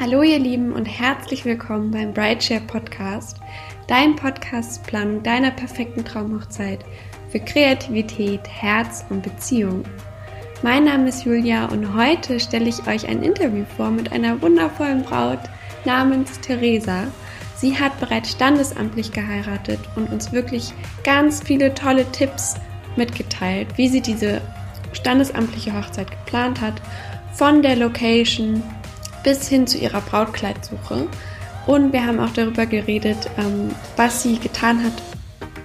Hallo ihr Lieben und herzlich willkommen beim Brideshare Podcast, dein Podcast Planung deiner perfekten Traumhochzeit für Kreativität, Herz und Beziehung. Mein Name ist Julia und heute stelle ich euch ein Interview vor mit einer wundervollen Braut namens Theresa. Sie hat bereits standesamtlich geheiratet und uns wirklich ganz viele tolle Tipps mitgeteilt, wie sie diese standesamtliche Hochzeit geplant hat, von der Location bis hin zu ihrer Brautkleidsuche. Und wir haben auch darüber geredet, ähm, was sie getan hat,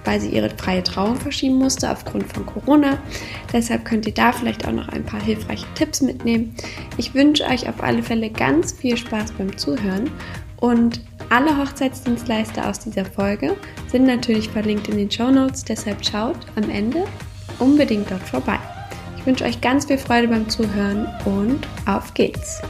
weil sie ihre freie Trauung verschieben musste aufgrund von Corona. Deshalb könnt ihr da vielleicht auch noch ein paar hilfreiche Tipps mitnehmen. Ich wünsche euch auf alle Fälle ganz viel Spaß beim Zuhören und alle Hochzeitsdienstleister aus dieser Folge sind natürlich verlinkt in den Show Notes, deshalb schaut am Ende unbedingt dort vorbei. Ich wünsche euch ganz viel Freude beim Zuhören und auf geht's!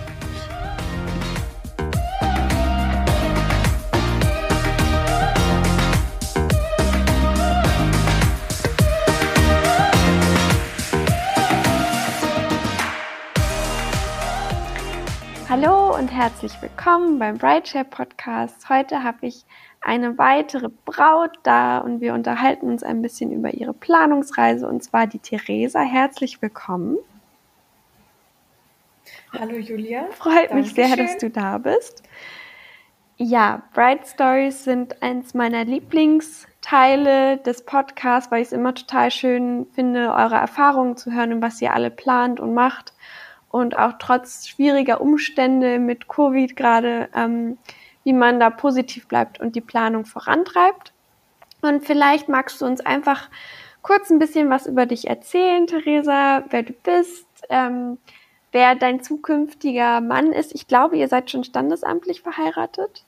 Und herzlich willkommen beim Brideshare Podcast. Heute habe ich eine weitere Braut da und wir unterhalten uns ein bisschen über ihre Planungsreise und zwar die Theresa. Herzlich willkommen. Hallo Julia. Freut mich sehr, dass du da bist. Ja, Bride Stories sind eins meiner Lieblingsteile des Podcasts, weil ich es immer total schön finde, eure Erfahrungen zu hören und was ihr alle plant und macht und auch trotz schwieriger Umstände mit Covid gerade, ähm, wie man da positiv bleibt und die Planung vorantreibt. Und vielleicht magst du uns einfach kurz ein bisschen was über dich erzählen, Theresa, wer du bist, ähm, wer dein zukünftiger Mann ist. Ich glaube, ihr seid schon standesamtlich verheiratet.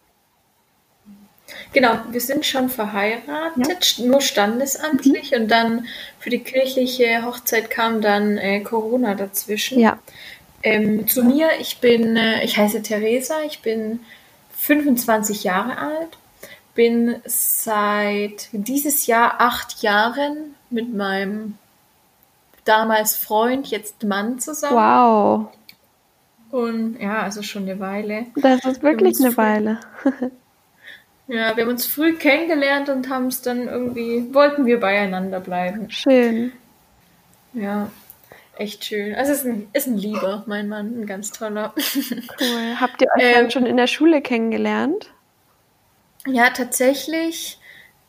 Genau, wir sind schon verheiratet, ja. nur standesamtlich mhm. und dann für die kirchliche Hochzeit kam dann äh, Corona dazwischen. Ja. Ähm, zu mir, ich bin, äh, ich heiße Theresa, ich bin 25 Jahre alt, bin seit dieses Jahr acht Jahren mit meinem damals Freund, jetzt Mann zusammen. Wow. Und ja, also schon eine Weile. Das ist wirklich eine Weile. ja, wir haben uns früh kennengelernt und haben es dann irgendwie, wollten wir beieinander bleiben. Schön. Ja echt schön. Also es ist ein, ist ein Lieber, mein Mann, ein ganz toller. Cool. Habt ihr euch ähm, dann schon in der Schule kennengelernt? Ja, tatsächlich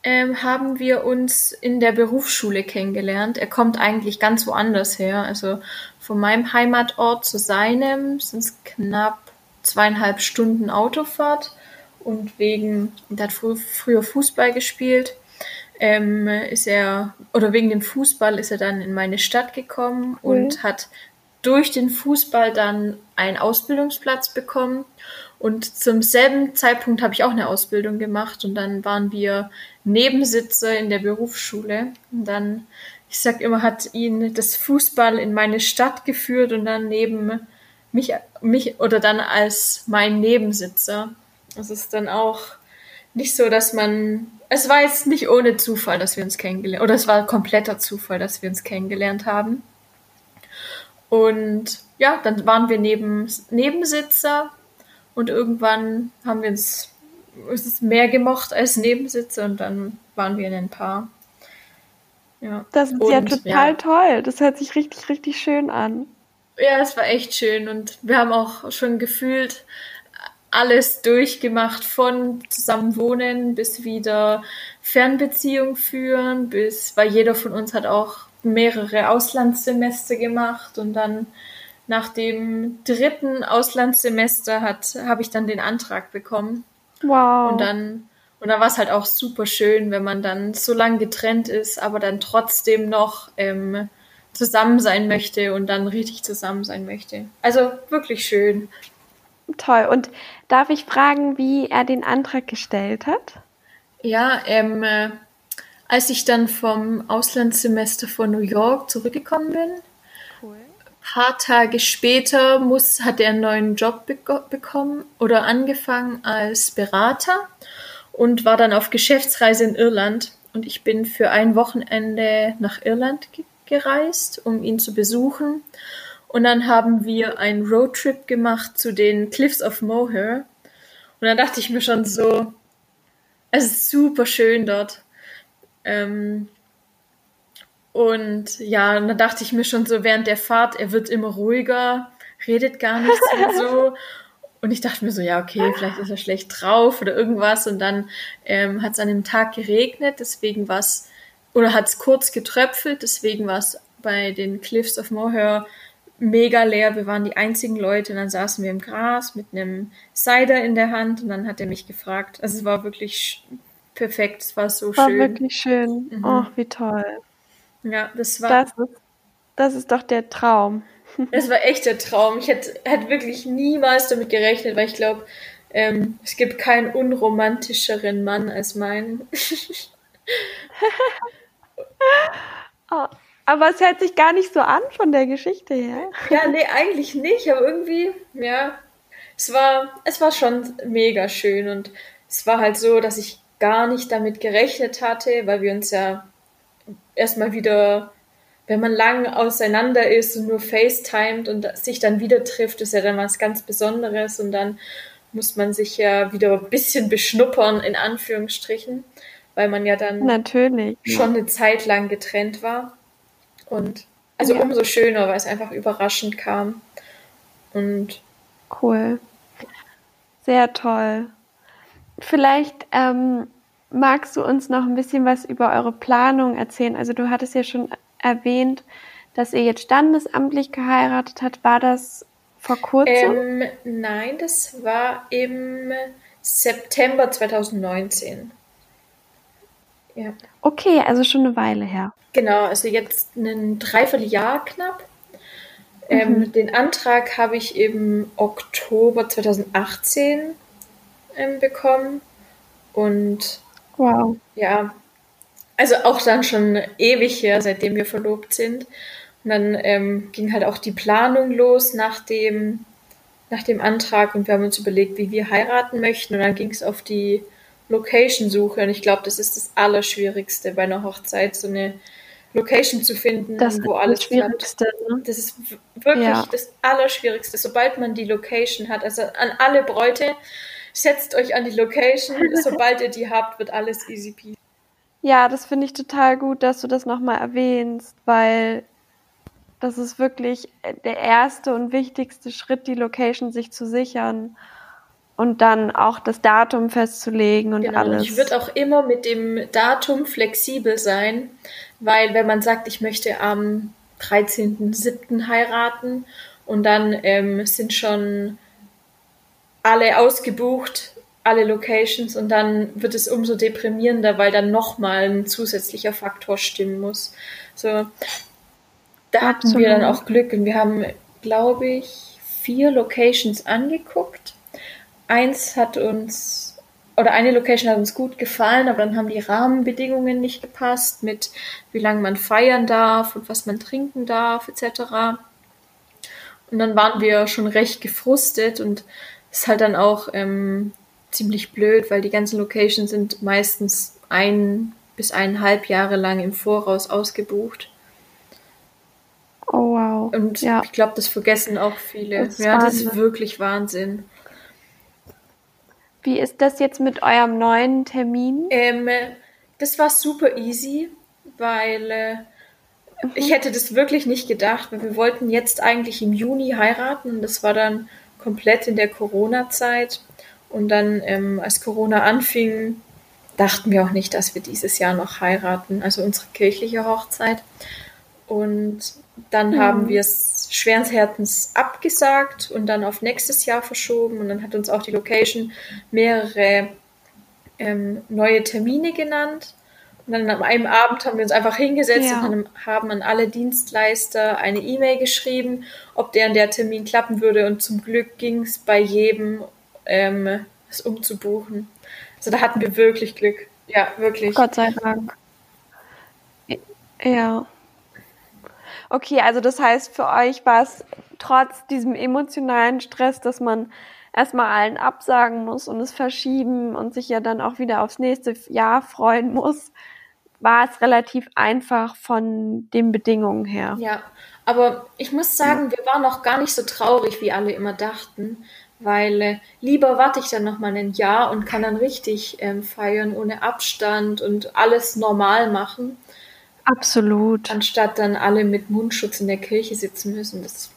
ähm, haben wir uns in der Berufsschule kennengelernt. Er kommt eigentlich ganz woanders her. Also von meinem Heimatort zu seinem sind es knapp zweieinhalb Stunden Autofahrt. Und wegen, er hat frü früher Fußball gespielt ähm, ist er, oder wegen dem Fußball ist er dann in meine Stadt gekommen cool. und hat durch den Fußball dann einen Ausbildungsplatz bekommen. Und zum selben Zeitpunkt habe ich auch eine Ausbildung gemacht und dann waren wir Nebensitzer in der Berufsschule. Und dann, ich sag immer, hat ihn das Fußball in meine Stadt geführt und dann neben mich, mich oder dann als mein Nebensitzer. Das ist dann auch nicht so, dass man es war jetzt nicht ohne Zufall, dass wir uns kennengelernt oder es war kompletter Zufall, dass wir uns kennengelernt haben. Und ja, dann waren wir neben, Nebensitzer und irgendwann haben wir uns es ist mehr gemocht als Nebensitzer und dann waren wir in ein Paar. Ja. Das ist und, ja total ja. toll. Das hört sich richtig, richtig schön an. Ja, es war echt schön und wir haben auch schon gefühlt, alles durchgemacht, von zusammen wohnen bis wieder Fernbeziehung führen, bis, weil jeder von uns hat auch mehrere Auslandssemester gemacht und dann nach dem dritten Auslandssemester hat, habe ich dann den Antrag bekommen. Wow. Und dann, und dann war es halt auch super schön, wenn man dann so lang getrennt ist, aber dann trotzdem noch ähm, zusammen sein möchte und dann richtig zusammen sein möchte. Also wirklich schön. Toll. Und darf ich fragen, wie er den Antrag gestellt hat? Ja, ähm, äh, als ich dann vom Auslandssemester von New York zurückgekommen bin, cool. paar Tage später muss, hat er einen neuen Job be bekommen oder angefangen als Berater und war dann auf Geschäftsreise in Irland. Und ich bin für ein Wochenende nach Irland ge gereist, um ihn zu besuchen. Und dann haben wir einen Roadtrip gemacht zu den Cliffs of Moher. Und dann dachte ich mir schon so, es ist super schön dort. Ähm, und ja, und dann dachte ich mir schon so während der Fahrt, er wird immer ruhiger, redet gar nichts mehr so. Und ich dachte mir so, ja, okay, vielleicht ist er schlecht drauf oder irgendwas. Und dann ähm, hat es an dem Tag geregnet, deswegen war es, oder hat es kurz getröpfelt, deswegen war es bei den Cliffs of Moher mega leer. Wir waren die einzigen Leute und dann saßen wir im Gras mit einem Cider in der Hand und dann hat er mich gefragt. Also es war wirklich perfekt, es war so war schön. War wirklich schön. Mhm. Oh, wie toll. Ja, das war. Das ist, das ist doch der Traum. Das war echt der Traum. Ich hätte, hätte wirklich niemals damit gerechnet, weil ich glaube, ähm, es gibt keinen unromantischeren Mann als meinen. oh, aber es hört sich gar nicht so an von der Geschichte her. Ja, nee, eigentlich nicht, aber irgendwie, ja, es war, es war schon mega schön und es war halt so, dass ich gar nicht damit gerechnet hatte, weil wir uns ja erstmal wieder, wenn man lang auseinander ist und nur FaceTimed und sich dann wieder trifft, ist ja dann was ganz Besonderes und dann muss man sich ja wieder ein bisschen beschnuppern, in Anführungsstrichen, weil man ja dann Natürlich. schon eine Zeit lang getrennt war. Und also ja. umso schöner, weil es einfach überraschend kam. Und cool. Sehr toll. Vielleicht ähm, magst du uns noch ein bisschen was über eure Planung erzählen? Also du hattest ja schon erwähnt, dass ihr jetzt standesamtlich geheiratet habt. War das vor kurzem? Ähm, nein, das war im September 2019. Ja. Okay, also schon eine Weile her. Genau, also jetzt ein Dreivierteljahr knapp. Ähm, mhm. den Antrag habe ich im Oktober 2018 ähm, bekommen und wow. ja, also auch dann schon ewig her, seitdem wir verlobt sind. Und dann ähm, ging halt auch die Planung los nach dem, nach dem Antrag und wir haben uns überlegt, wie wir heiraten möchten. Und dann ging es auf die Location-Suche und ich glaube, das ist das Allerschwierigste bei einer Hochzeit, so eine Location zu finden, das wo alles Schwierigste. Ne? Das ist wirklich ja. das Allerschwierigste, sobald man die Location hat. Also an alle Bräute, setzt euch an die Location. sobald ihr die habt, wird alles easy peasy. Ja, das finde ich total gut, dass du das nochmal erwähnst, weil das ist wirklich der erste und wichtigste Schritt, die Location sich zu sichern und dann auch das Datum festzulegen und genau, alles. Und ich würde auch immer mit dem Datum flexibel sein, weil wenn man sagt, ich möchte am 13.07. heiraten und dann ähm, sind schon alle ausgebucht, alle Locations und dann wird es umso deprimierender, weil dann nochmal ein zusätzlicher Faktor stimmen muss. So, da hatten wir dann auch Glück und wir haben, glaube ich, vier Locations angeguckt eins hat uns, oder eine Location hat uns gut gefallen, aber dann haben die Rahmenbedingungen nicht gepasst mit wie lange man feiern darf und was man trinken darf, etc. Und dann waren wir schon recht gefrustet und es ist halt dann auch ähm, ziemlich blöd, weil die ganzen Locations sind meistens ein bis eineinhalb Jahre lang im Voraus ausgebucht. Oh wow. Und ja. ich glaube, das vergessen auch viele. Das ja, das ist wirklich Wahnsinn. Wie ist das jetzt mit eurem neuen Termin? Ähm, das war super easy, weil äh, mhm. ich hätte das wirklich nicht gedacht, weil wir wollten jetzt eigentlich im Juni heiraten und das war dann komplett in der Corona-Zeit. Und dann, ähm, als Corona anfing, dachten wir auch nicht, dass wir dieses Jahr noch heiraten, also unsere kirchliche Hochzeit. Und dann mhm. haben wir es schweren Herzens abgesagt und dann auf nächstes Jahr verschoben. Und dann hat uns auch die Location mehrere ähm, neue Termine genannt. Und dann an einem Abend haben wir uns einfach hingesetzt ja. und haben an alle Dienstleister eine E-Mail geschrieben, ob der an der Termin klappen würde. Und zum Glück ging es bei jedem, ähm, es umzubuchen. Also da hatten wir wirklich Glück. Ja, wirklich. Gott sei Dank. Ja. Okay, also das heißt, für euch war es trotz diesem emotionalen Stress, dass man erstmal allen absagen muss und es verschieben und sich ja dann auch wieder aufs nächste Jahr freuen muss, war es relativ einfach von den Bedingungen her. Ja, Aber ich muss sagen, wir waren noch gar nicht so traurig, wie alle immer dachten, weil äh, lieber warte ich dann noch mal ein Jahr und kann dann richtig ähm, feiern ohne Abstand und alles normal machen. Absolut. Anstatt dann alle mit Mundschutz in der Kirche sitzen müssen. Das,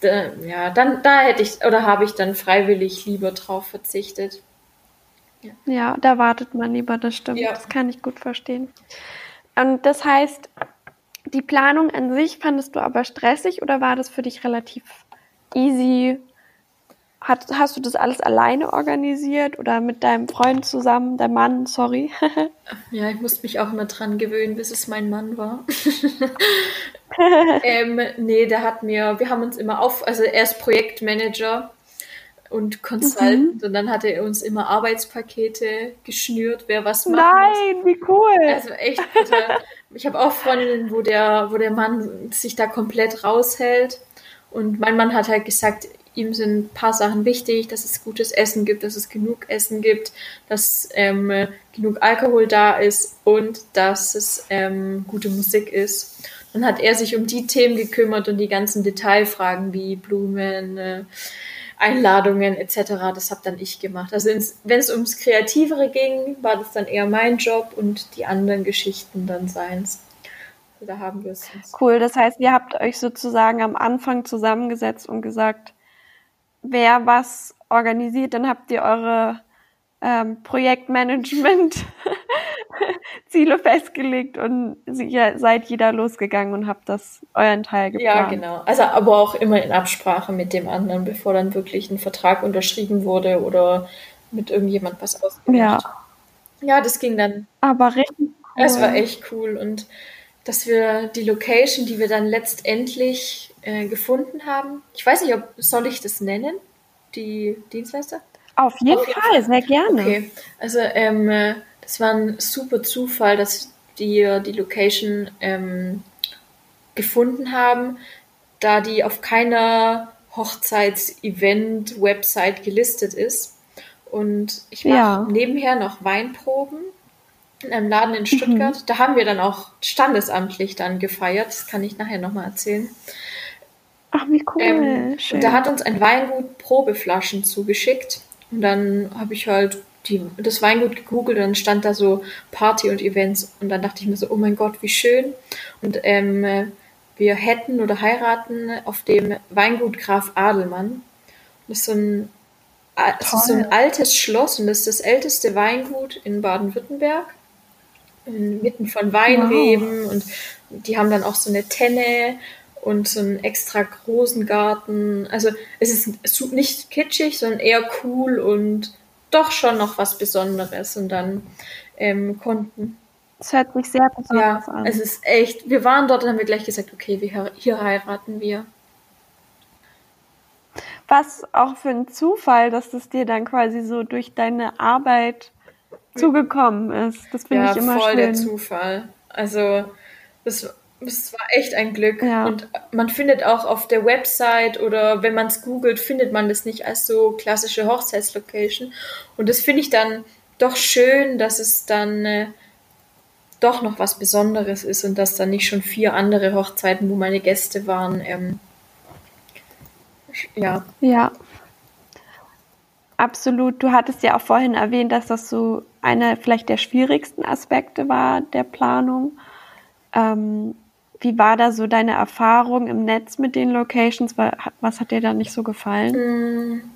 da, ja, dann da hätte ich oder habe ich dann freiwillig lieber drauf verzichtet. Ja, ja da wartet man lieber, das stimmt. Ja. Das kann ich gut verstehen. Und das heißt, die Planung an sich fandest du aber stressig oder war das für dich relativ easy? Hat, hast du das alles alleine organisiert oder mit deinem Freund zusammen, der Mann, sorry? ja, ich musste mich auch immer dran gewöhnen, bis es mein Mann war. ähm, nee, der hat mir, wir haben uns immer auf, also er ist Projektmanager und Consultant mhm. und dann hat er uns immer Arbeitspakete geschnürt, wer was macht. Nein, wie cool. Also echt ich habe auch Freundinnen, wo der, wo der Mann sich da komplett raushält. Und mein Mann hat halt gesagt, ihm sind ein paar Sachen wichtig, dass es gutes Essen gibt, dass es genug Essen gibt, dass ähm, genug Alkohol da ist und dass es ähm, gute Musik ist. Dann hat er sich um die Themen gekümmert und die ganzen Detailfragen wie Blumen, äh, Einladungen etc. Das habe dann ich gemacht. Also wenn es ums Kreativere ging, war das dann eher mein Job und die anderen Geschichten dann seins. Also da haben wir es. Cool, das heißt, ihr habt euch sozusagen am Anfang zusammengesetzt und gesagt, wer was organisiert, dann habt ihr eure ähm, Projektmanagement Ziele festgelegt und seid jeder losgegangen und habt das euren Teil geplant. Ja, genau. Also aber auch immer in Absprache mit dem anderen, bevor dann wirklich ein Vertrag unterschrieben wurde oder mit irgendjemand was ausgemacht. Ja. Ja, das ging dann. Aber richtig cool. Es war echt cool und dass wir die Location, die wir dann letztendlich äh, gefunden haben, ich weiß nicht, ob soll ich das nennen, die Dienstleister? Auf jeden, Auf jeden Fall, Fall, sehr gerne. Okay, also ähm, äh, es war ein super Zufall, dass die die Location ähm, gefunden haben, da die auf keiner Hochzeits-Event-Website gelistet ist. Und ich mache ja. nebenher noch Weinproben in einem Laden in Stuttgart. Mhm. Da haben wir dann auch standesamtlich dann gefeiert. Das kann ich nachher nochmal erzählen. Ach, wie cool. Ähm, und da hat uns ein Weingut Probeflaschen zugeschickt. Und dann habe ich halt die, das Weingut gegoogelt und dann stand da so Party und Events und dann dachte ich mir so, oh mein Gott, wie schön. Und ähm, wir hätten oder heiraten auf dem Weingut Graf Adelmann. Das ist so ein, das ist so ein altes Schloss und das ist das älteste Weingut in Baden-Württemberg. Mitten von Weinreben wow. und die haben dann auch so eine Tenne und so einen extra großen Garten. Also es ist nicht kitschig, sondern eher cool und doch schon noch was Besonderes und dann ähm, konnten. Es hört sich sehr besonders ja, an. Es ist echt, wir waren dort und haben wir gleich gesagt, okay, wir, hier heiraten wir. Was auch für ein Zufall, dass das dir dann quasi so durch deine Arbeit zugekommen ist. Das finde ja, ich immer voll schön. der Zufall. Also, das es war echt ein Glück. Ja. Und man findet auch auf der Website oder wenn man es googelt, findet man das nicht als so klassische Hochzeitslocation. Und das finde ich dann doch schön, dass es dann äh, doch noch was Besonderes ist und dass dann nicht schon vier andere Hochzeiten, wo meine Gäste waren, ähm, ja. Ja. Absolut. Du hattest ja auch vorhin erwähnt, dass das so einer vielleicht der schwierigsten Aspekte war der Planung. Ähm, wie war da so deine Erfahrung im Netz mit den Locations? Was hat dir da nicht so gefallen? Mm.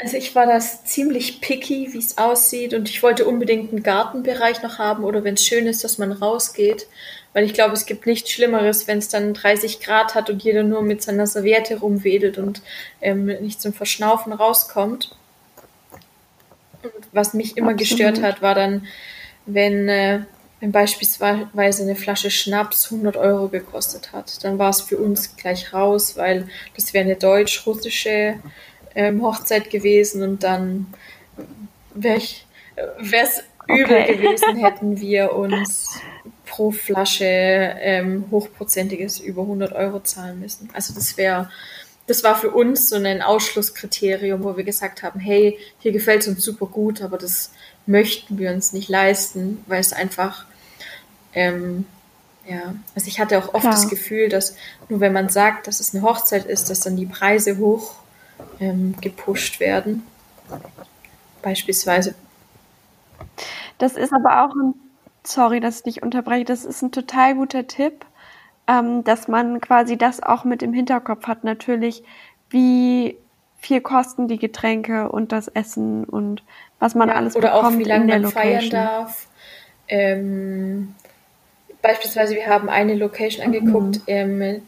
Also ich war das ziemlich picky, wie es aussieht und ich wollte unbedingt einen Gartenbereich noch haben oder wenn es schön ist, dass man rausgeht, weil ich glaube, es gibt nichts Schlimmeres, wenn es dann 30 Grad hat und jeder nur mit seiner Serviette rumwedelt und ähm, nicht zum Verschnaufen rauskommt. Und was mich immer Absolut. gestört hat, war dann, wenn äh, wenn beispielsweise eine Flasche Schnaps 100 Euro gekostet hat, dann war es für uns gleich raus, weil das wäre eine deutsch-russische ähm, Hochzeit gewesen und dann wäre es okay. übel gewesen, hätten wir uns pro Flasche ähm, hochprozentiges über 100 Euro zahlen müssen. Also das wäre das war für uns so ein Ausschlusskriterium, wo wir gesagt haben, hey, hier gefällt es uns super gut, aber das möchten wir uns nicht leisten, weil es einfach ähm, Ja, also ich hatte auch oft Klar. das Gefühl, dass nur wenn man sagt, dass es eine Hochzeit ist, dass dann die Preise hoch ähm, gepusht werden. Beispielsweise. Das ist aber auch ein, sorry, dass ich dich unterbreche, das ist ein total guter Tipp, ähm, dass man quasi das auch mit im Hinterkopf hat, natürlich, wie viel kosten die Getränke und das Essen und was man Ja, alles oder auch bekommt wie lange in der man feiern Location. darf. Ähm, beispielsweise, wir haben eine Location angeguckt ähm, äh,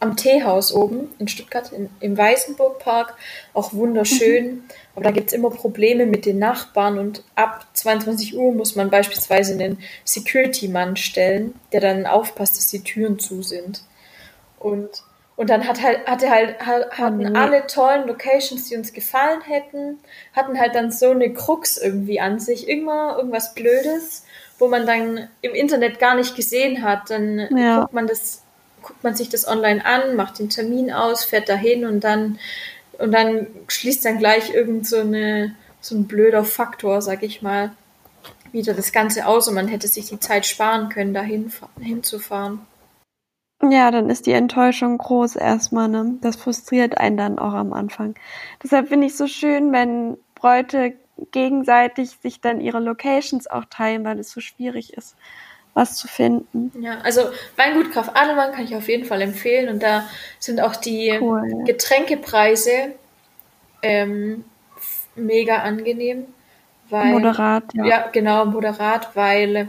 am Teehaus oben in Stuttgart, in, im Weißenburgpark. Auch wunderschön. Aber da gibt es immer Probleme mit den Nachbarn und ab 22 Uhr muss man beispielsweise einen Security-Mann stellen, der dann aufpasst, dass die Türen zu sind. Und, und dann hat halt, hatte halt, ha- hatten nee. alle tollen Locations, die uns gefallen hätten, hatten halt dann so eine Krux irgendwie an sich, immer irgendwas Blödes, wo man dann im Internet gar nicht gesehen hat. Dann Ja. guckt man das, guckt man sich das online an, macht den Termin aus, fährt dahin und dann und dann schließt dann gleich irgend so eine so ein blöder Faktor, sag ich mal, wieder das Ganze aus und man hätte sich die Zeit sparen können, dahin fa- hinzufahren. Ja, dann ist die Enttäuschung groß erstmal, ne? Das frustriert einen dann auch am Anfang. Deshalb finde ich so schön, wenn Bräute gegenseitig sich dann ihre Locations auch teilen, weil es so schwierig ist, was zu finden. Ja, also Weingut Graf Adelmann kann ich auf jeden Fall empfehlen und da sind auch die Cool. Getränkepreise ähm, mega angenehm, weil Moderat, ja. ja genau moderat, weil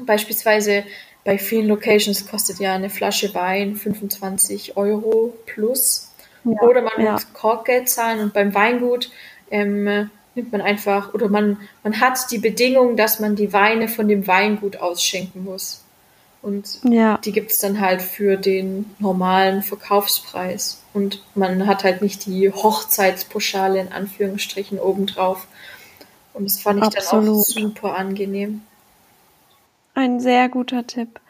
beispielsweise bei vielen Locations kostet ja eine Flasche Wein 25 Euro plus Ja, oder man ja. muss Korkgeld zahlen und beim Weingut ähm, nimmt man einfach oder man man hat die Bedingung, dass man die Weine von dem Weingut ausschenken muss und Ja, die gibt's dann halt für den normalen Verkaufspreis. Und man hat halt nicht die Hochzeitspauschale in Anführungsstrichen obendrauf. Und das fand ich dann auch Absolut. super angenehm. ein sehr guter Tipp.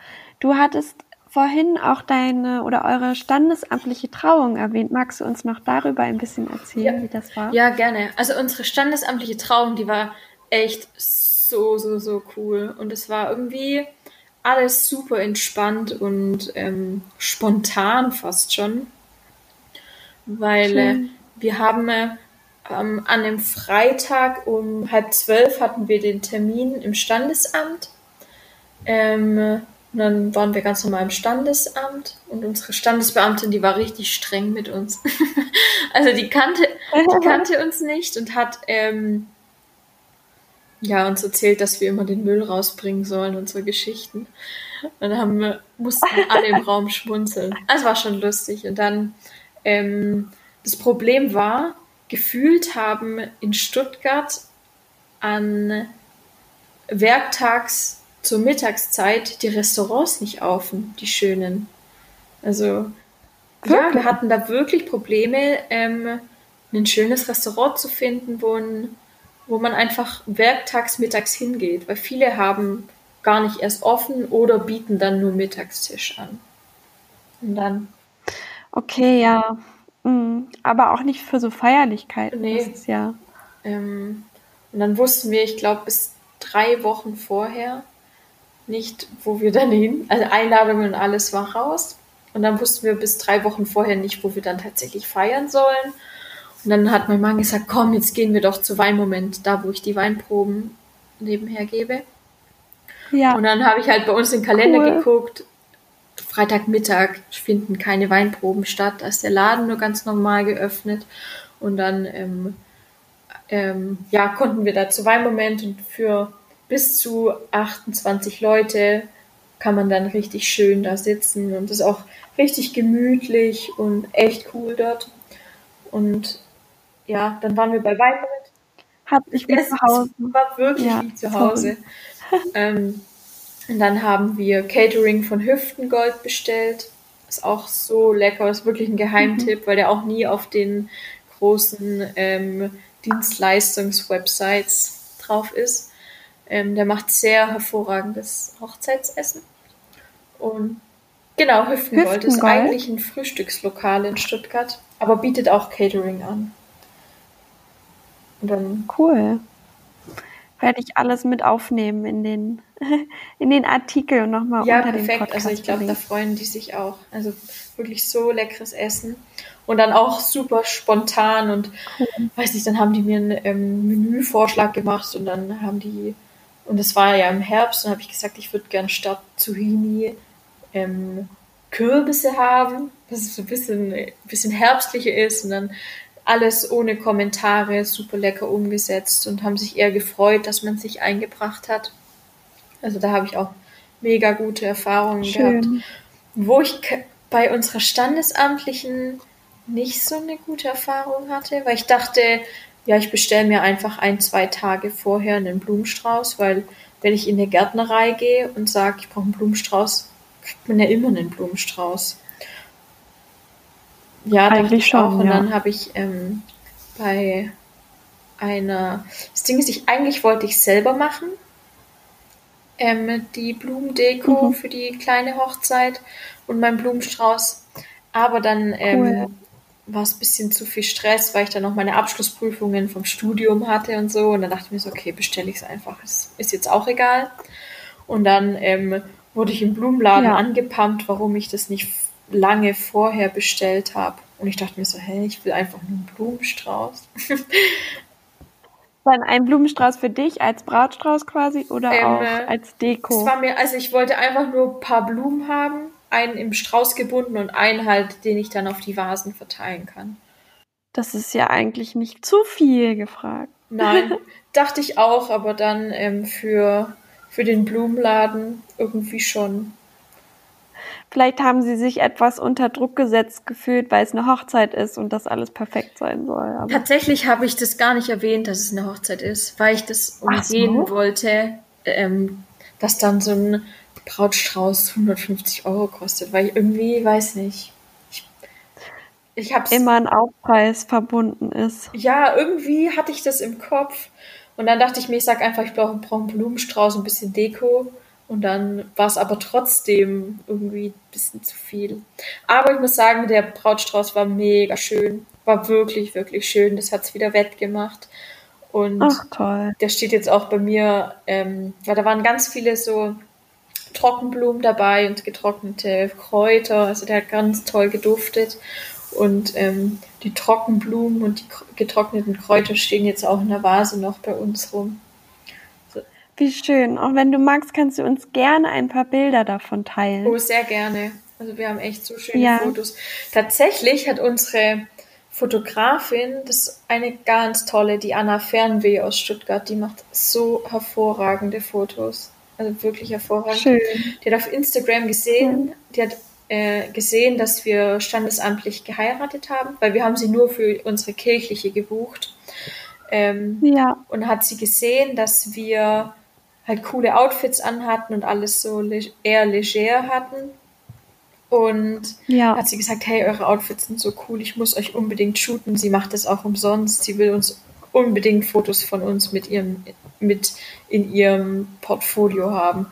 Du hattest vorhin auch deine oder eure standesamtliche Trauung erwähnt. Magst du uns noch darüber ein bisschen erzählen, Ja. wie das war? Ja, gerne. Also unsere standesamtliche Trauung, die war echt so, so, so cool. Und es war irgendwie alles super entspannt und ähm, spontan fast schon. Weil äh, wir haben äh, ähm, an dem Freitag um halb zwölf hatten wir den Termin im Standesamt. Ähm, und dann waren wir ganz normal im Standesamt und unsere Standesbeamtin, die war richtig streng mit uns. also die kannte, die kannte uns nicht und hat ähm, ja, uns erzählt, dass wir immer den Müll rausbringen sollen und so Geschichten. Und dann haben wir, mussten alle im Raum schmunzeln. Also war schon lustig. Und dann, ähm, das Problem war, gefühlt haben in Stuttgart an werktags zur Mittagszeit die Restaurants nicht auf, die schönen. Also, ja, wir hatten da wirklich Probleme, ähm, ein schönes Restaurant zu finden, wo, ein, wo man einfach werktags mittags hingeht, weil viele haben gar nicht erst offen oder bieten dann nur Mittagstisch an. Und dann, Okay, ja. Mhm. Aber auch nicht für so Feierlichkeiten. Nee. Das ist ja. ähm, und dann wussten wir, ich glaube, bis drei Wochen vorher nicht, wo wir dann hin. Also Einladungen und alles war raus. Und dann wussten wir bis drei Wochen vorher nicht, wo wir dann tatsächlich feiern sollen. Und dann hat mein Mann gesagt, komm, jetzt gehen wir doch zu Weinmoment, da wo ich die Weinproben nebenher gebe. Ja. Und dann habe ich halt bei uns den Kalender Cool. geguckt. Freitagmittag finden keine Weinproben statt. Da ist der Laden nur ganz normal geöffnet. Und dann ähm, ähm, ja, konnten wir da zu Weinmoment und für bis zu 28 Leute kann man dann richtig schön da sitzen und das ist auch richtig gemütlich und echt cool dort. Und ja, dann waren wir bei Weinmoment. Hat sich wie Es zu Hause. war wirklich Ja, wie zu Hause. ähm, und dann haben wir Catering von Hüftengold bestellt. Ist auch so lecker, ist wirklich ein Geheimtipp, weil der auch nie auf den großen ähm, Dienstleistungs-Websites drauf ist. Ähm, der macht sehr hervorragendes Hochzeitsessen. Und genau, Hüftengold, ist Hüftengold? eigentlich ein Frühstückslokal in Stuttgart, aber bietet auch Catering an. Und dann Cool. werde ich alles mit aufnehmen in den, in den Artikel und nochmal ja, unter perfekt. Podcast. Also ich glaube, da freuen die sich auch. Also wirklich so leckeres Essen. Und dann auch super spontan und cool. weiß nicht, dann haben die mir einen ähm, Menüvorschlag gemacht und dann haben die, und es war ja im Herbst, und habe ich gesagt, ich würde gern statt Zucchini ähm, Kürbisse haben, dass es so ein bisschen, ein bisschen herbstlicher ist und dann alles ohne Kommentare, super lecker umgesetzt und haben sich eher gefreut, dass man sich eingebracht hat. Also da habe ich auch mega gute Erfahrungen Schön. gehabt. Wo ich bei unserer standesamtlichen nicht so eine gute Erfahrung hatte, weil ich dachte, ja, ich bestelle mir einfach ein, zwei Tage vorher einen Blumenstrauß, weil wenn ich in eine Gärtnerei gehe und sage, ich brauche einen Blumenstrauß, kriegt man ja immer einen Blumenstrauß. Ja, eigentlich schon. Auch. Und ja. dann habe ich ähm, bei einer, das Ding ist, ich eigentlich wollte ich selber machen, ähm, die Blumendeko mhm. für die kleine Hochzeit und meinen Blumenstrauß. Aber dann ähm, cool. War es ein bisschen zu viel Stress, weil ich dann noch meine Abschlussprüfungen vom Studium hatte und so. Und dann dachte ich mir so, okay, bestelle ich es einfach. Das ist jetzt auch egal. Und dann ähm, wurde ich im Blumenladen ja. angepumpt, warum ich das nicht lange vorher bestellt habe. Und ich dachte mir so, hey, ich will einfach nur einen Blumenstrauß. Dann ein Blumenstrauß für dich als Brautstrauß quasi oder ähm, auch als Deko? Es war mir, also ich wollte einfach nur ein paar Blumen haben, einen im Strauß gebunden und einen halt, den ich dann auf die Vasen verteilen kann. Das ist ja eigentlich nicht zu viel gefragt. Nein, dachte ich auch, aber dann ähm, für, für den Blumenladen irgendwie schon. Vielleicht haben sie sich etwas unter Druck gesetzt gefühlt, weil es eine Hochzeit ist und das alles perfekt sein soll. Aber Tatsächlich habe ich das gar nicht erwähnt, dass es eine Hochzeit ist, weil ich das umgehen so. wollte, ähm, dass dann so ein Brautstrauß 150 Euro kostet, weil ich irgendwie, weiß nicht, ich, ich hab's, immer ein Aufpreis verbunden ist. Ja, irgendwie hatte ich das im Kopf und dann dachte ich mir, ich sag einfach, ich brauche brauch einen Blumenstrauß, ein bisschen Deko und dann war es aber trotzdem irgendwie ein bisschen zu viel. Aber ich muss sagen, der Brautstrauß war mega schön. War wirklich, wirklich schön. Das hat es wieder wettgemacht. Und Ach, toll. der steht jetzt auch bei mir, ähm, weil da waren ganz viele so Trockenblumen dabei und getrocknete Kräuter. Also der hat ganz toll geduftet. Und ähm, die Trockenblumen und die getrockneten Kräuter stehen jetzt auch in der Vase noch bei uns rum. Wie schön. Auch wenn du magst, kannst du uns gerne ein paar Bilder davon teilen. Oh, sehr gerne. Also wir haben echt so schöne ja. Fotos. Tatsächlich hat unsere Fotografin, das ist eine ganz tolle, die Anna Fernweh aus Stuttgart, die macht so hervorragende Fotos. Also wirklich hervorragend. Schön. Die hat auf Instagram gesehen, die hat äh, gesehen, dass wir standesamtlich geheiratet haben, weil wir haben sie nur für unsere kirchliche gebucht. Ähm, ja. Und hat sie gesehen, dass wir halt coole Outfits anhatten und alles so eher leger hatten. Und ja. hat sie gesagt, hey, eure Outfits sind so cool, ich muss euch unbedingt shooten. Sie macht das auch umsonst. Sie will uns unbedingt Fotos von uns mit ihrem, mit in ihrem Portfolio haben.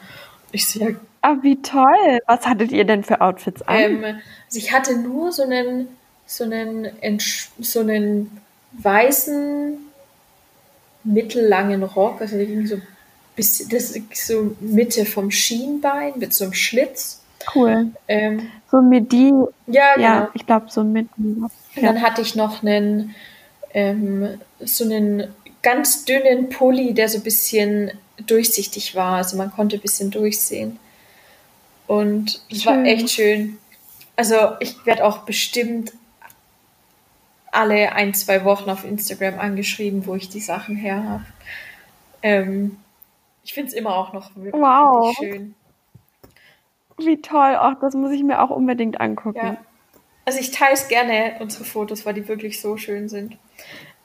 Ich sehe. Ah, wie toll! Was hattet ihr denn für Outfits an? Ähm, also ich hatte nur so einen, so einen, so einen weißen, mittellangen Rock, also der ging so bis das ist so Mitte vom Schienbein mit so einem Schlitz. Cool. Ähm, so mit die. Ja, genau. Ja, ich glaube so mit. Ja. Dann hatte ich noch einen ähm, so einen ganz dünnen Pulli, der so ein bisschen durchsichtig war. Also man konnte ein bisschen durchsehen. Und es war echt schön. Also ich werde auch bestimmt alle ein, zwei Wochen auf Instagram angeschrieben, wo ich die Sachen her habe. Ähm, ich finde es immer auch noch wirklich, wow. schön. Wie toll, auch das muss ich mir auch unbedingt angucken. Ja. Also ich teile es gerne, unsere Fotos, weil die wirklich so schön sind.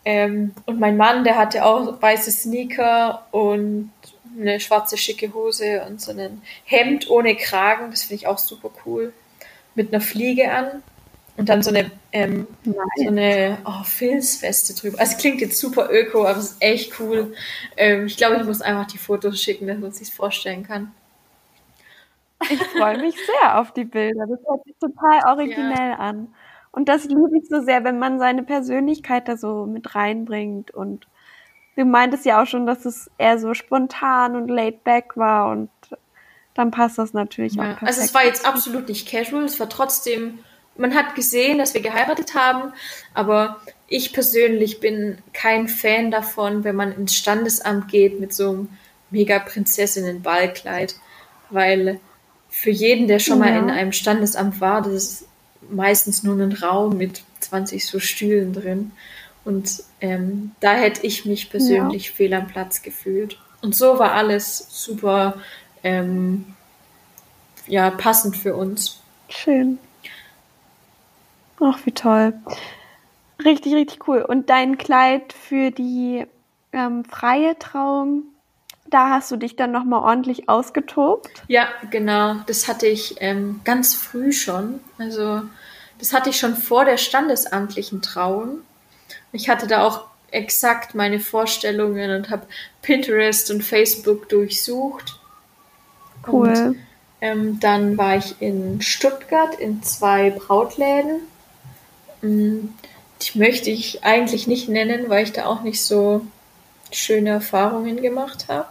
Ähm, und mein Mann, der hatte auch weiße Sneaker und eine schwarze schicke Hose und so ein Hemd ohne Kragen, das finde ich auch super cool, mit einer Fliege an. Und dann so eine, ähm, so eine oh, Filzweste drüber. Also klingt jetzt super öko, aber es ist echt cool. Ähm, ich glaube, ich muss einfach die Fotos schicken, dass man sich vorstellen kann. Ich freue mich sehr auf die Bilder. Das hört sich total originell ja. an. Und das liebe ich so sehr, wenn man seine Persönlichkeit da so mit reinbringt und du meintest ja auch schon, dass es eher so spontan und laid back war und dann passt das natürlich ja, auch perfekt. Also es war jetzt absolut nicht casual, es war trotzdem, man hat gesehen, dass wir geheiratet haben, aber ich persönlich bin kein Fan davon, wenn man ins Standesamt geht mit so einem mega Prinzessinnen-Ballkleid, weil für jeden, der schon ja. mal in einem Standesamt war, das ist meistens nur ein Raum mit 20 so Stühlen drin. Und ähm, da hätte ich mich persönlich ja. fehl am Platz gefühlt. Und so war alles super ähm, ja, passend für uns. Schön. Ach, wie toll. Richtig, richtig cool. Und dein Kleid für die ähm, freie Trauung, da hast du dich dann nochmal ordentlich ausgetobt? Ja, genau. Das hatte ich ähm, ganz früh schon. Also das hatte ich schon vor der standesamtlichen Trauung. Ich hatte da auch exakt meine Vorstellungen und habe Pinterest und Facebook durchsucht. Cool. Und, ähm, dann war ich in Stuttgart in zwei Brautläden. Mm, die möchte ich eigentlich nicht nennen, weil ich da auch nicht so schöne Erfahrungen gemacht habe.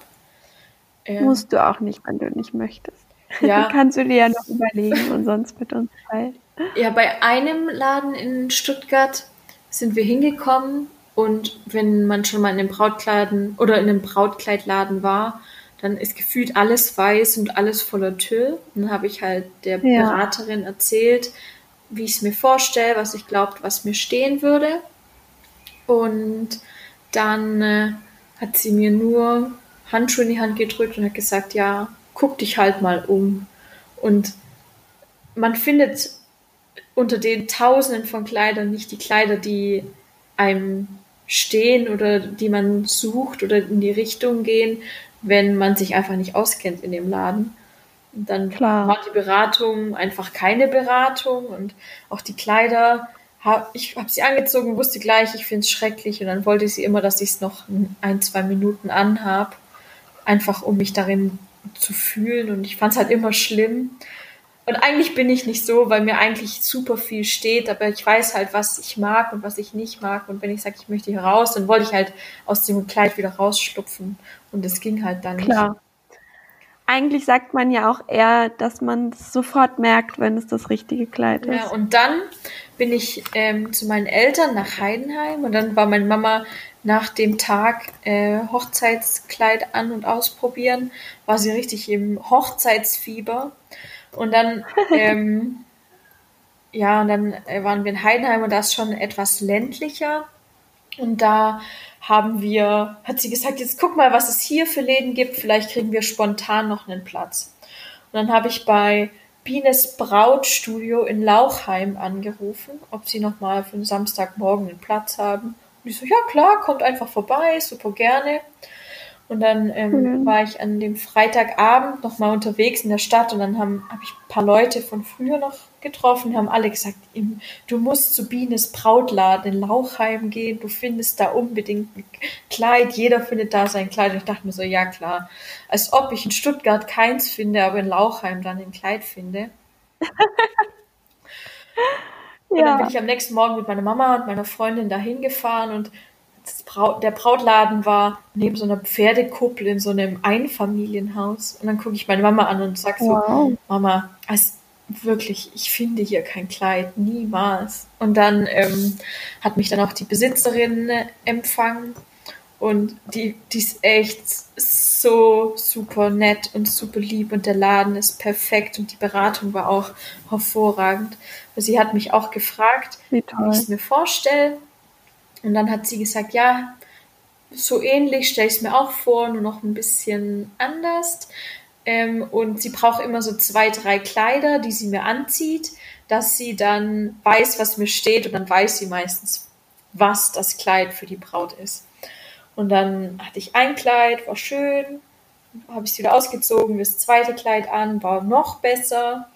Ähm, Musst du auch nicht, wenn du nicht möchtest. Ja. Kannst du dir ja noch überlegen und sonst mit uns teilen. Ja, bei einem Laden in Stuttgart sind wir hingekommen und wenn man schon mal in einem Brautkleiden oder in einem Brautkleidladen war, dann ist gefühlt alles weiß und alles voller Tüll. Dann habe ich halt der ja. Beraterin erzählt, wie ich es mir vorstelle, was ich glaubt, was mir stehen würde. Und dann äh, hat sie mir nur Handschuhe in die Hand gedrückt und hat gesagt, ja, guck dich halt mal um. Und man findet unter den Tausenden von Kleidern nicht die Kleider, die einem stehen oder die man sucht oder in die Richtung gehen, wenn man sich einfach nicht auskennt in dem Laden. Und dann Klar. war die Beratung einfach keine Beratung und auch die Kleider, hab, ich habe sie angezogen, wusste gleich, ich finde es schrecklich und dann wollte sie immer, dass ich es noch ein, zwei Minuten anhab, einfach um mich darin zu fühlen und ich fand es halt immer schlimm. Und eigentlich bin ich nicht so, weil mir eigentlich super viel steht, aber ich weiß halt, was ich mag und was ich nicht mag. Und wenn ich sage, ich möchte hier raus, dann wollte ich halt aus dem Kleid wieder rausschlupfen. Und das ging halt dann Klar. nicht. Eigentlich sagt man ja auch eher, dass man es sofort merkt, wenn es das richtige Kleid ist. Ja, und dann bin ich ähm, zu meinen Eltern nach Heidenheim und dann war meine Mama nach dem Tag äh, Hochzeitskleid an und ausprobieren, war sie richtig im Hochzeitsfieber. Und dann, ähm, ja, und dann äh, waren wir in Heidenheim und das schon etwas ländlicher. Und da haben wir, hat sie gesagt, jetzt guck mal, was es hier für Läden gibt, vielleicht kriegen wir spontan noch einen Platz. Und dann habe ich bei Bines Brautstudio in Lauchheim angerufen, ob sie noch mal für den Samstagmorgen einen Platz haben. Und ich so, ja klar, kommt einfach vorbei, super gerne. Und dann ähm, mhm. war ich an dem Freitagabend noch mal unterwegs in der Stadt und dann habe hab ich ein paar Leute von früher noch getroffen, die haben alle gesagt, du musst zu Bienes Brautladen in Lauchheim gehen, du findest da unbedingt ein Kleid, jeder findet da sein Kleid. Und ich dachte mir so, ja klar, als ob ich in Stuttgart keins finde, aber in Lauchheim dann ein Kleid finde. Und ja. dann bin ich am nächsten Morgen mit meiner Mama und meiner Freundin dahin gefahren und Braut, der Brautladen war neben so einer Pferdekuppel in so einem Einfamilienhaus. Und dann gucke ich meine Mama an und sage so, wow. Mama, also wirklich, ich finde hier kein Kleid, niemals. Und dann ähm, hat mich dann auch die Besitzerin empfangen und die, die ist echt so super nett und super lieb und der Laden ist perfekt und die Beratung war auch hervorragend. Sie hat mich auch gefragt, wie, wie ich es mir vorstelle. Und dann hat sie gesagt, ja, so ähnlich stelle ich es mir auch vor, nur noch ein bisschen anders. Ähm, und sie braucht immer so zwei, drei Kleider, die sie mir anzieht, dass sie dann weiß, was mir steht und dann weiß sie meistens, was das Kleid für die Braut ist. Und dann hatte ich ein Kleid, war schön, habe ich es wieder ausgezogen, das zweite Kleid an, war noch besser.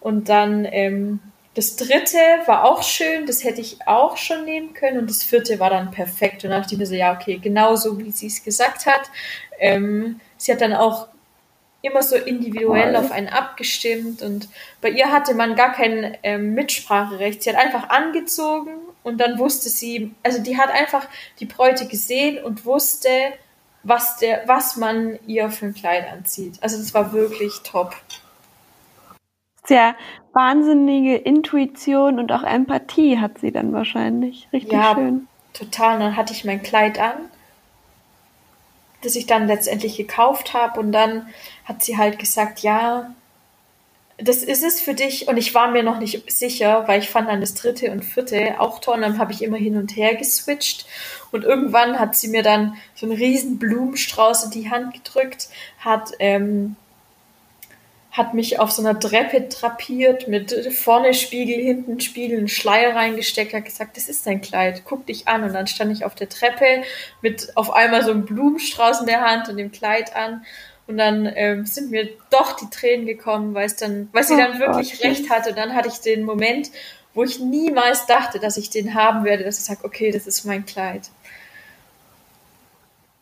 Und dann ähm, das dritte war auch schön, das hätte ich auch schon nehmen können. Und das vierte war dann perfekt. Und dann dachte ich mir so, ja, okay, genauso wie sie es gesagt hat. Ähm, sie hat dann auch immer so individuell auf einen abgestimmt und bei ihr hatte man gar kein ähm, Mitspracherecht. Sie hat einfach angezogen und dann wusste sie, also die hat einfach die Bräute gesehen und wusste, was der, was man ihr für ein Kleid anzieht. Also das war wirklich top. Sehr wahnsinnige Intuition und auch Empathie hat sie dann wahrscheinlich. Richtig ja, schön. Total. Dann hatte ich mein Kleid an, das ich dann letztendlich gekauft habe und dann hat sie halt gesagt, ja, das ist es für dich und ich war mir noch nicht sicher, weil ich fand dann das dritte und vierte auch toll und dann habe ich immer hin und her geswitcht und irgendwann hat sie mir dann so einen riesen Blumenstrauß in die Hand gedrückt, hat ähm, hat mich auf so einer Treppe drapiert mit vorne Spiegel, hinten Spiegel, einen Schleier reingesteckt, hat gesagt, das ist dein Kleid, guck dich an und dann stand ich auf der Treppe mit auf einmal so einem Blumenstrauß in der Hand und dem Kleid an und dann ähm, sind mir doch die Tränen gekommen, weil es dann, weil sie oh, dann wirklich Gott. recht hatte. Und dann hatte ich den Moment, wo ich niemals dachte, dass ich den haben werde, dass ich sage, okay, das ist mein Kleid.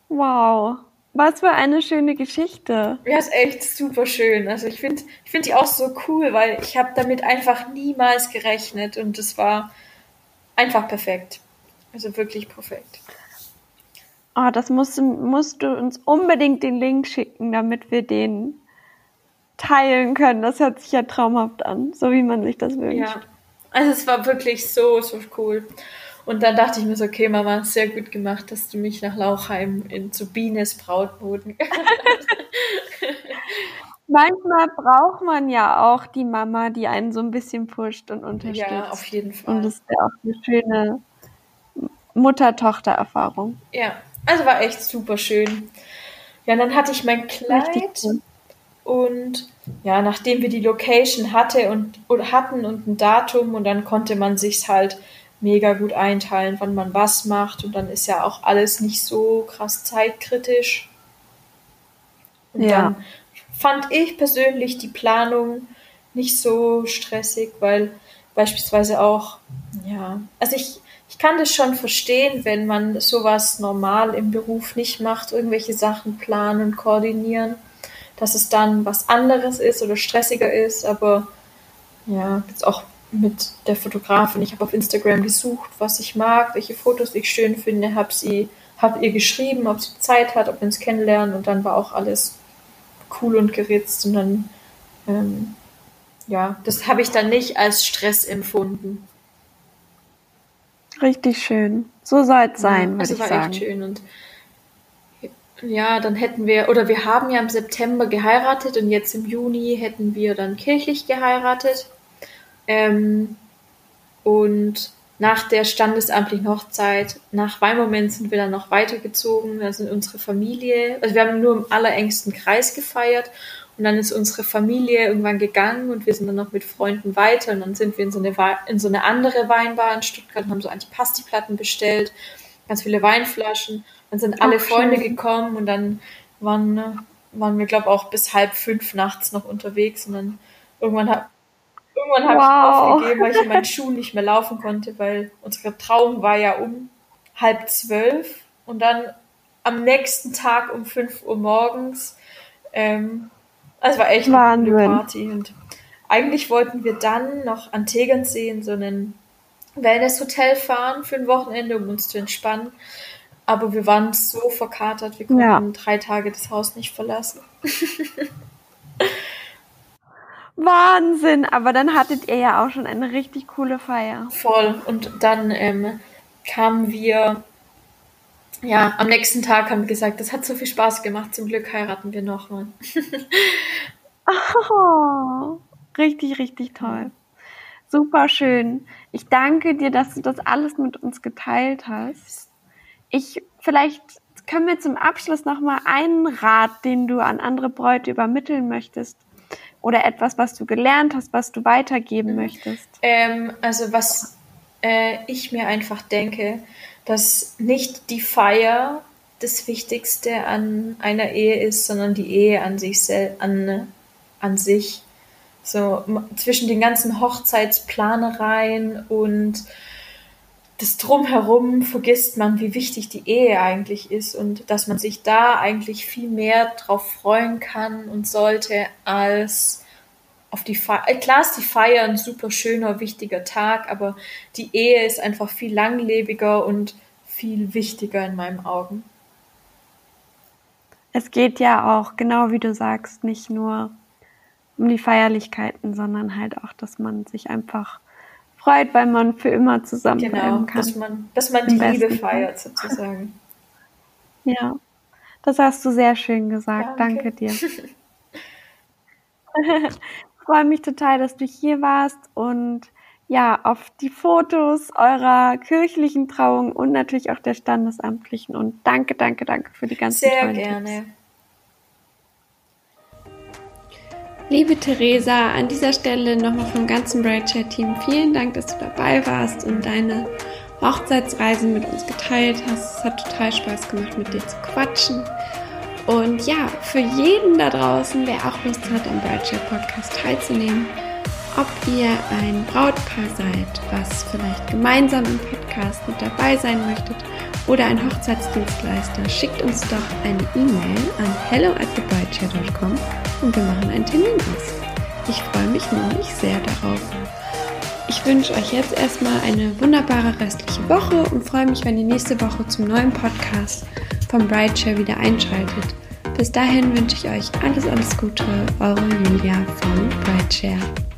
Wow. Was für eine schöne Geschichte. Ja, ist echt super schön. Also ich finde ich finde die auch so cool, weil ich habe damit einfach niemals gerechnet und es war einfach perfekt. Also wirklich perfekt. Oh, das musst, musst du uns unbedingt den Link schicken, damit wir den teilen können. Das hört sich ja traumhaft an, so wie man sich das wünscht. Ja, also es war wirklich so, so cool. Und dann dachte ich mir so, okay, Mama, sehr gut gemacht, dass du mich nach Lauchheim in zu Bienes Brautboden. Manchmal braucht man ja auch die Mama, die einen so ein bisschen pusht und unterstützt. Ja, auf jeden Fall. Und das ist ja auch eine schöne Mutter-Tochter-Erfahrung. Ja, also war echt super schön. Ja, dann hatte ich mein Kleid und ja, nachdem wir die Location hatte und, und hatten und ein Datum und dann konnte man sich's halt mega gut einteilen, wann man was macht und dann ist ja auch alles nicht so krass zeitkritisch. Und ja. dann fand ich persönlich die Planung nicht so stressig, weil beispielsweise auch, ja, also ich, ich kann das schon verstehen, wenn man sowas normal im Beruf nicht macht, irgendwelche Sachen planen, koordinieren, dass es dann was anderes ist oder stressiger ist, aber ja, jetzt auch mit der Fotografin. Ich habe auf Instagram gesucht, was ich mag, welche Fotos ich schön finde, habe sie, habe ihr geschrieben, ob sie Zeit hat, ob wir uns kennenlernen und dann war auch alles cool und geritzt und dann ähm, ja, das habe ich dann nicht als Stress empfunden. Richtig schön. So soll es sein, ja, würde ich war sagen. Echt schön und ja, dann hätten wir, oder wir haben ja im September geheiratet und jetzt im Juni hätten wir dann kirchlich geheiratet. Ähm, und nach der standesamtlichen Hochzeit, nach Weihmoment sind wir dann noch weitergezogen. Da sind unsere Familie, also wir haben nur im allerengsten Kreis gefeiert und dann ist unsere Familie irgendwann gegangen und wir sind dann noch mit Freunden weiter und dann sind wir in so eine, in so eine andere Weinbar in Stuttgart und haben so Antipasti-Platten bestellt, ganz viele Weinflaschen. Dann sind alle Ach, Freunde schön. gekommen und dann waren, waren wir, glaube ich, auch bis halb fünf nachts noch unterwegs und dann irgendwann hat Irgendwann habe wow. ich aufgegeben, weil ich in meinen Schuhen nicht mehr laufen konnte, weil unsere Trauung war ja um halb zwölf und dann am nächsten Tag um fünf Uhr morgens ähm, also war echt Wahnsinn. eine Party. Und eigentlich wollten wir dann noch an Tegernsee in so einen Wellness-Hotel fahren für ein Wochenende, um uns zu entspannen. Aber wir waren so verkatert, wir konnten ja. drei Tage das Haus nicht verlassen. Wahnsinn, aber dann hattet ihr ja auch schon eine richtig coole Feier. Voll. Und dann ähm, kamen wir ja, am nächsten Tag haben wir gesagt, das hat so viel Spaß gemacht, zum Glück heiraten wir nochmal. oh, richtig, richtig toll. Super schön. Ich danke dir, dass du das alles mit uns geteilt hast. Ich, vielleicht können wir zum Abschluss nochmal einen Rat, den du an andere Bräute übermitteln möchtest. Oder etwas, was du gelernt hast, was du weitergeben mhm. möchtest. Ähm, also was äh, ich mir einfach denke, dass nicht die Feier das Wichtigste an einer Ehe ist, sondern die Ehe an sich an, an sich. So zwischen den ganzen Hochzeitsplanereien und das Drumherum vergisst man, wie wichtig die Ehe eigentlich ist und dass man sich da eigentlich viel mehr drauf freuen kann und sollte als auf die Feier. Äh, klar ist die Feier ein super schöner, wichtiger Tag, aber die Ehe ist einfach viel langlebiger und viel wichtiger in meinen Augen. Es geht ja auch, genau wie du sagst, nicht nur um die Feierlichkeiten, sondern halt auch, dass man sich einfach freut, weil man für immer zusammen genau, kann. Dass man, dass man die Liebe feiert, sozusagen. Ja, das hast du sehr schön gesagt. Danke, Danke dir. ich freue mich total, dass du hier warst und ja, auf die Fotos eurer kirchlichen Trauung und natürlich auch der standesamtlichen. Und danke, danke, danke für die ganzen Sehr gerne. Tipps. Liebe Theresa, an dieser Stelle nochmal vom ganzen Brightshare-Team vielen Dank, dass du dabei warst und deine Hochzeitsreisen mit uns geteilt hast. Es hat total Spaß gemacht, mit dir zu quatschen. Und ja, für jeden da draußen, der auch Lust hat, am Brightshare Podcast teilzunehmen, ob ihr ein Brautpaar seid, was vielleicht gemeinsam im Podcast mit dabei sein möchtet, oder ein Hochzeitsdienstleister, schickt uns doch eine E-Mail an hello at und wir machen einen Termin aus. Ich freue mich nämlich sehr darauf. Ich wünsche euch jetzt erstmal eine wunderbare restliche Woche und freue mich, wenn ihr nächste Woche zum neuen Podcast vom Brideshare wieder einschaltet. Bis dahin wünsche ich euch alles, alles Gute, eure Julia von Brideshare.